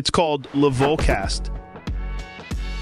It's called Levolcast.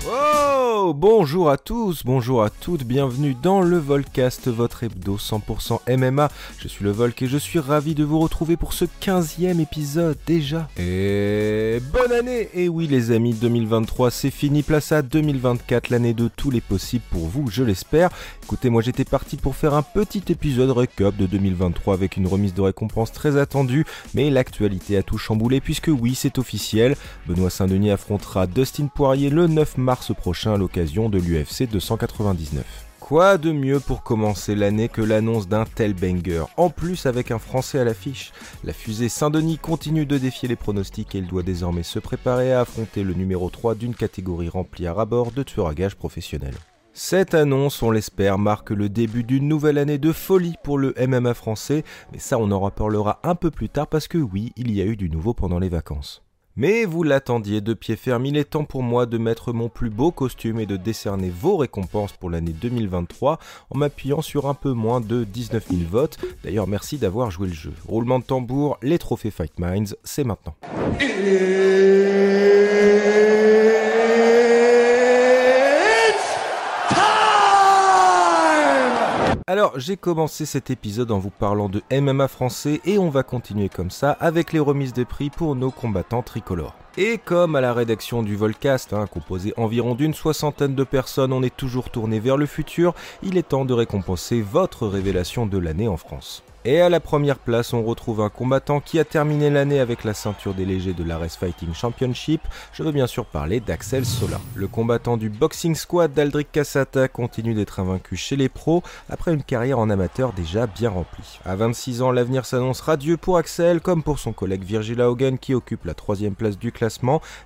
Oh Bonjour à tous, bonjour à toutes, bienvenue dans le Volcast, votre hebdo 100% MMA. Je suis le Volk et je suis ravi de vous retrouver pour ce 15e épisode déjà. Et bonne année Et oui les amis, 2023 c'est fini, place à 2024, l'année de tous les possibles pour vous, je l'espère. Écoutez, moi j'étais parti pour faire un petit épisode récap de 2023 avec une remise de récompense très attendue, mais l'actualité a tout chamboulé puisque oui c'est officiel, Benoît Saint-Denis affrontera Dustin Poirier le 9 mars mars prochain à l'occasion de l'UFC 299. Quoi de mieux pour commencer l'année que l'annonce d'un tel banger, en plus avec un Français à l'affiche La fusée Saint-Denis continue de défier les pronostics et il doit désormais se préparer à affronter le numéro 3 d'une catégorie remplie à rabord de tueurs à gages professionnels. Cette annonce, on l'espère, marque le début d'une nouvelle année de folie pour le MMA français, mais ça on en reparlera un peu plus tard parce que oui, il y a eu du nouveau pendant les vacances. Mais vous l'attendiez de pied ferme, il est temps pour moi de mettre mon plus beau costume et de décerner vos récompenses pour l'année 2023 en m'appuyant sur un peu moins de 19 000 votes. D'ailleurs, merci d'avoir joué le jeu. Roulement de tambour, les trophées Fight Minds, c'est maintenant. Alors, j'ai commencé cet épisode en vous parlant de MMA français et on va continuer comme ça avec les remises de prix pour nos combattants tricolores. Et comme à la rédaction du Volcast, hein, composé environ d'une soixantaine de personnes, on est toujours tourné vers le futur, il est temps de récompenser votre révélation de l'année en France. Et à la première place, on retrouve un combattant qui a terminé l'année avec la ceinture des légers de l'Ares Fighting Championship. Je veux bien sûr parler d'Axel Sola. Le combattant du Boxing Squad d'Aldric Cassata continue d'être invaincu chez les pros après une carrière en amateur déjà bien remplie. À 26 ans, l'avenir s'annonce radieux pour Axel comme pour son collègue Virgil Hogan qui occupe la troisième place du classement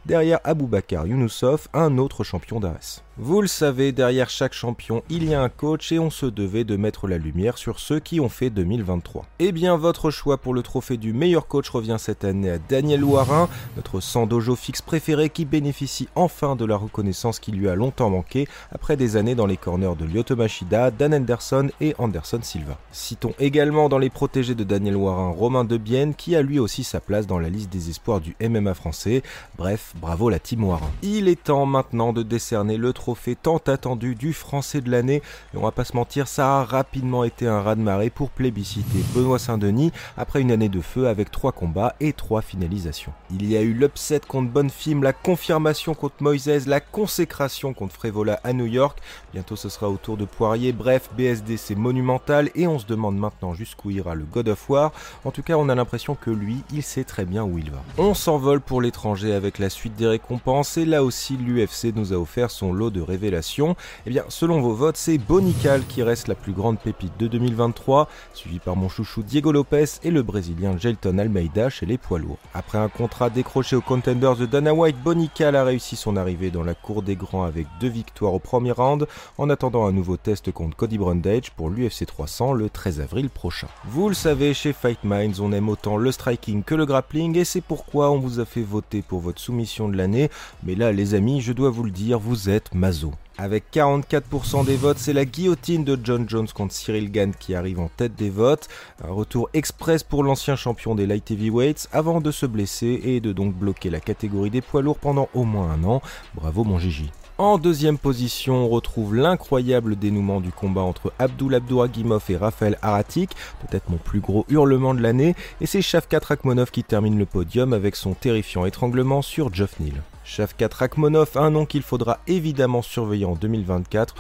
derrière Aboubakar Younoussov, un autre champion d'Ares. Vous le savez, derrière chaque champion, il y a un coach et on se devait de mettre la lumière sur ceux qui ont fait 2023. Eh bien, votre choix pour le trophée du meilleur coach revient cette année à Daniel Warin, notre sans-dojo fixe préféré qui bénéficie enfin de la reconnaissance qui lui a longtemps manqué après des années dans les corners de Lyoto Machida, Dan Anderson et Anderson Silva. Citons également dans les protégés de Daniel Warin Romain Debienne qui a lui aussi sa place dans la liste des espoirs du MMA français. Bref, bravo la team Warin. Il est temps maintenant de décerner le trophée tant attendu du français de l'année. Et on va pas se mentir, ça a rapidement été un raz-de-marée pour plébisciter Benoît Saint-Denis après une année de feu avec trois combats et trois finalisations. Il y a eu l'upset contre Bonnefim, la confirmation contre Moises, la consécration contre Frévola à New York. Bientôt ce sera au tour de Poirier. Bref, BSD c'est monumental et on se demande maintenant jusqu'où ira le God of War. En tout cas, on a l'impression que lui, il sait très bien où il va. On s'envole pour l'étranger avec la suite des récompenses et là aussi l'UFC nous a offert son lot de révélation Eh bien, selon vos votes, c'est Bonical qui reste la plus grande pépite de 2023, suivi par mon chouchou Diego Lopez et le Brésilien Gelton Almeida chez les poids lourds. Après un contrat décroché aux Contenders de Dana White, Bonical a réussi son arrivée dans la cour des grands avec deux victoires au premier round, en attendant un nouveau test contre Cody Brundage pour l'UFC 300 le 13 avril prochain. Vous le savez, chez Fight Minds, on aime autant le striking que le grappling et c'est pourquoi on vous a fait voter pour votre soumission de l'année. Mais là, les amis, je dois vous le dire, vous êtes Avec 44% des votes, c'est la guillotine de John Jones contre Cyril Gann qui arrive en tête des votes. Un retour express pour l'ancien champion des light heavyweights avant de se blesser et de donc bloquer la catégorie des poids lourds pendant au moins un an. Bravo mon Gigi. En deuxième position, on retrouve l'incroyable dénouement du combat entre Abdul Abdouragimov et Raphaël Aratik, peut-être mon plus gros hurlement de l'année, et c'est Shavkat Rakmonov qui termine le podium avec son terrifiant étranglement sur Geoff Neal. Shavkat Rakmonov, un nom qu'il faudra évidemment surveiller en 2024.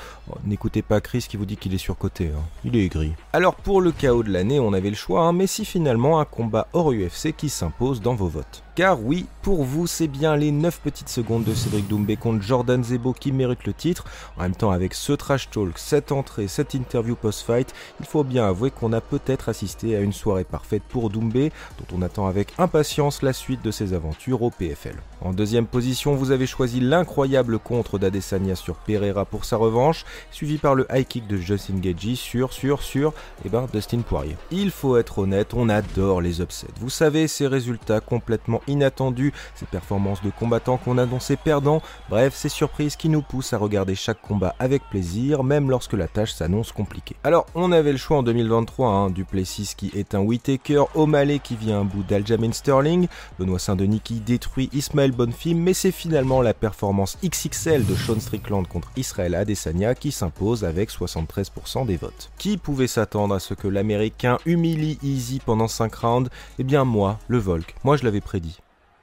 N'écoutez pas Chris qui vous dit qu'il est surcoté, hein. il est aigri. Alors pour le chaos de l'année, on avait le choix, hein, mais si finalement un combat hors UFC qui s'impose dans vos votes. Car oui, pour vous, c'est bien les 9 petites secondes de Cédric Doumbé contre Jordan Zebo qui méritent le titre. En même temps, avec ce trash talk, cette entrée, cette interview post-fight, il faut bien avouer qu'on a peut-être assisté à une soirée parfaite pour Doumbé, dont on attend avec impatience la suite de ses aventures au PFL. En deuxième position, vous avez choisi l'incroyable contre d'Adesanya sur Pereira pour sa revanche, suivi par le high kick de Justin Gagey sur, sur, sur, eh ben, Dustin Poirier. Il faut être honnête, on adore les upsets. Vous savez, ces résultats complètement inattendus, ces performances de combattants qu'on annonçait perdants, bref, ces surprises qui nous poussent à regarder chaque combat avec plaisir, même lorsque la tâche s'annonce compliquée. Alors, on avait le choix en 2023, hein, qui est un Whitaker, O'Malley qui vient un bout d'Aljamain Sterling, Benoît Saint-Denis qui détruit Ismaël Bonfim, mais c'est finalement la performance XXL de Sean Strickland contre Israël Adesanya qui s'impose avec 73% des votes. Qui pouvait s'attendre à ce que l'américain humilie Easy pendant 5 rounds? Eh bien moi, le Volk, moi je l'avais prédit.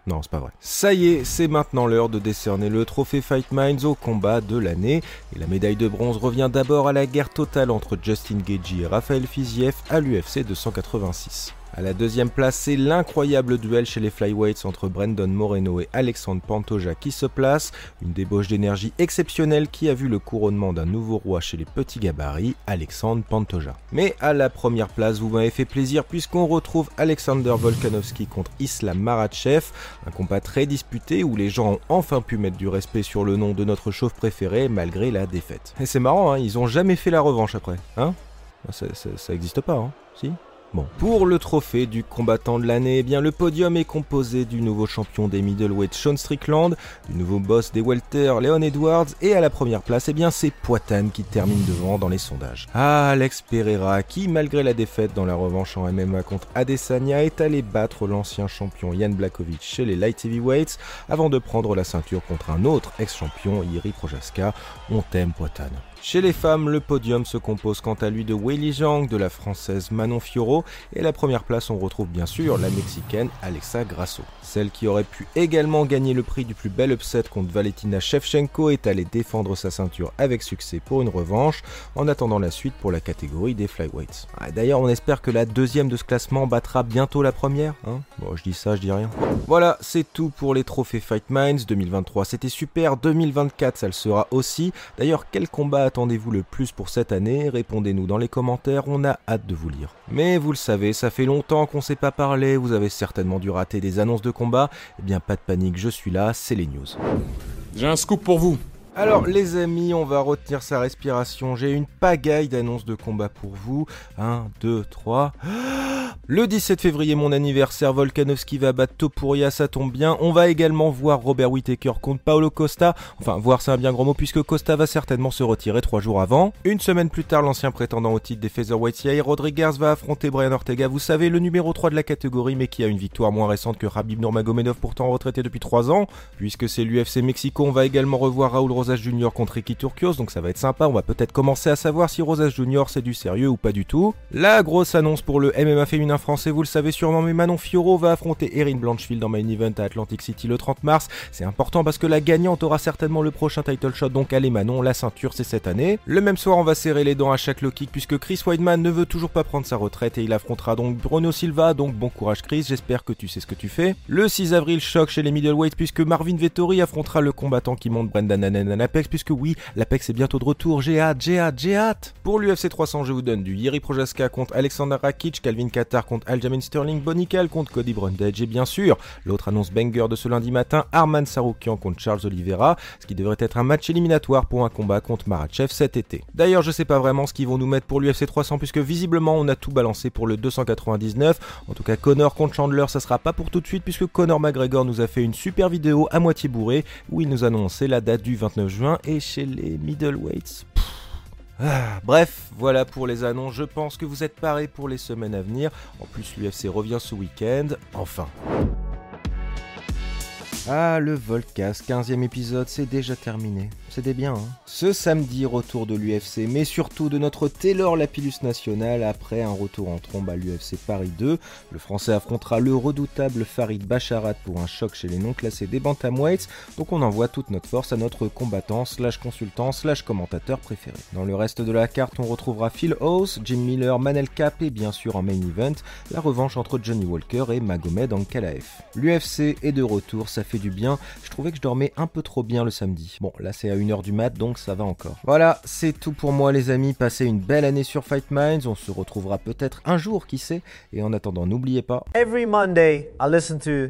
Non, c'est pas vrai. Ça y est, c'est maintenant l'heure de décerner le trophée Fight Minds au combat de l'année. Et la médaille de bronze revient d'abord à la guerre totale entre Justin Gagey et Raphaël Fiziev à l'UFC 286. À la deuxième place, c'est l'incroyable duel chez les flyweights entre Brandon Moreno et Alexandre Pantoja qui se place, une débauche d'énergie exceptionnelle qui a vu le couronnement d'un nouveau roi chez les petits gabarits, Alexandre Pantoja. Mais à la première place, vous m'avez fait plaisir puisqu'on retrouve Alexander Volkanovski contre Islam Maratchev, un combat très disputé où les gens ont enfin pu mettre du respect sur le nom de notre chauve préféré malgré la défaite. Et c'est marrant, hein, ils ont jamais fait la revanche après, hein? Ça, existe pas, hein? Si? Bon, pour le trophée du combattant de l'année, eh bien le podium est composé du nouveau champion des middleweight Sean Strickland, du nouveau boss des welter Leon Edwards et à la première place, eh bien c'est Poitane qui termine devant dans les sondages. Ah, Alex Pereira qui malgré la défaite dans la revanche en MMA contre Adesanya est allé battre l'ancien champion Jan Blakovic chez les light heavyweights avant de prendre la ceinture contre un autre ex-champion Iri Projaska. On t'aime Poitane. Chez les femmes, le podium se compose quant à lui de Weili Zhang, de la française Manon Fioro, et la première place on retrouve bien sûr la mexicaine Alexa Grasso. Celle qui aurait pu également gagner le prix du plus bel upset contre Valentina Shevchenko est allée défendre sa ceinture avec succès pour une revanche, en attendant la suite pour la catégorie des flyweights. Ah, d'ailleurs on espère que la deuxième de ce classement battra bientôt la première, hein? Bon je dis ça, je dis rien. Voilà, c'est tout pour les trophées Fight Minds 2023, c'était super, 2024 ça le sera aussi. D'ailleurs quel combat attendez-vous le plus pour cette année Répondez-nous dans les commentaires, on a hâte de vous lire. Mais vous le savez, ça fait longtemps qu'on s'est pas parlé, vous avez certainement dû rater des annonces de combat. Eh bien pas de panique, je suis là, c'est les news. J'ai un scoop pour vous. Alors les amis, on va retenir sa respiration. J'ai une pagaille d'annonces de combat pour vous. 1, 2, 3. Le 17 février, mon anniversaire, Volkanovski va battre Topuria, ça tombe bien. On va également voir Robert Whittaker contre Paolo Costa. Enfin, voir c'est un bien grand mot puisque Costa va certainement se retirer trois jours avant. Une semaine plus tard, l'ancien prétendant au titre des Featherweight Yair Rodriguez va affronter Brian Ortega. Vous savez, le numéro 3 de la catégorie mais qui a une victoire moins récente que Rabib Nurmagomedov pourtant retraité depuis 3 ans. Puisque c'est l'UFC Mexico, on va également revoir Raoul Rosas Jr. contre Ricky Turcios, donc ça va être sympa. On va peut-être commencer à savoir si Rosas Jr. c'est du sérieux ou pas du tout. La grosse annonce pour le MMA féminin français, vous le savez sûrement, mais Manon Fioro va affronter Erin Blanchfield en main event à Atlantic City le 30 mars. C'est important parce que la gagnante aura certainement le prochain title shot, donc allez Manon, la ceinture c'est cette année. Le même soir, on va serrer les dents à chaque low puisque Chris Weidman ne veut toujours pas prendre sa retraite et il affrontera donc Bruno Silva, donc bon courage Chris, j'espère que tu sais ce que tu fais. Le 6 avril, choc chez les middleweights puisque Marvin Vettori affrontera le combattant qui monte Brendan Annen à l'Apex puisque oui, l'Apex est bientôt de retour, j'ai hâte, j'ai hâte, j'ai hâte. Pour l'UFC 300, je vous donne du Yeri Projaska contre Alexander Rakic, Calvin Contre Aljamain Sterling, Bonical contre Cody Brundage et bien sûr, l'autre annonce banger de ce lundi matin, Arman Saroukian contre Charles Oliveira, ce qui devrait être un match éliminatoire pour un combat contre Marachev cet été. D'ailleurs, je sais pas vraiment ce qu'ils vont nous mettre pour l'UFC 300 puisque visiblement on a tout balancé pour le 299. En tout cas, Connor contre Chandler, ça sera pas pour tout de suite puisque Connor McGregor nous a fait une super vidéo à moitié bourrée où il nous annonçait la date du 29 juin et chez les middleweights. Ah, bref, voilà pour les annonces. Je pense que vous êtes parés pour les semaines à venir. En plus, l'UFC revient ce week-end. Enfin. Ah, le Volcast, 15e épisode, c'est déjà terminé. C'était bien, hein Ce samedi, retour de l'UFC, mais surtout de notre Taylor Lapillus National après un retour en trombe à l'UFC Paris 2. Le Français affrontera le redoutable Farid Bacharat pour un choc chez les non classés des Bantamweights, donc on envoie toute notre force à notre combattant slash consultant slash commentateur préféré. Dans le reste de la carte, on retrouvera Phil House, Jim Miller, Manel Cap et bien sûr en main event, la revanche entre Johnny Walker et Magomed Ankalaev. L'UFC est de retour, ça du bien. Je trouvais que je dormais un peu trop bien le samedi. Bon, là c'est à 1h du mat, donc ça va encore. Voilà, c'est tout pour moi les amis. Passez une belle année sur Fight Minds. On se retrouvera peut-être un jour, qui sait. Et en attendant, n'oubliez pas. Every Monday, I listen to.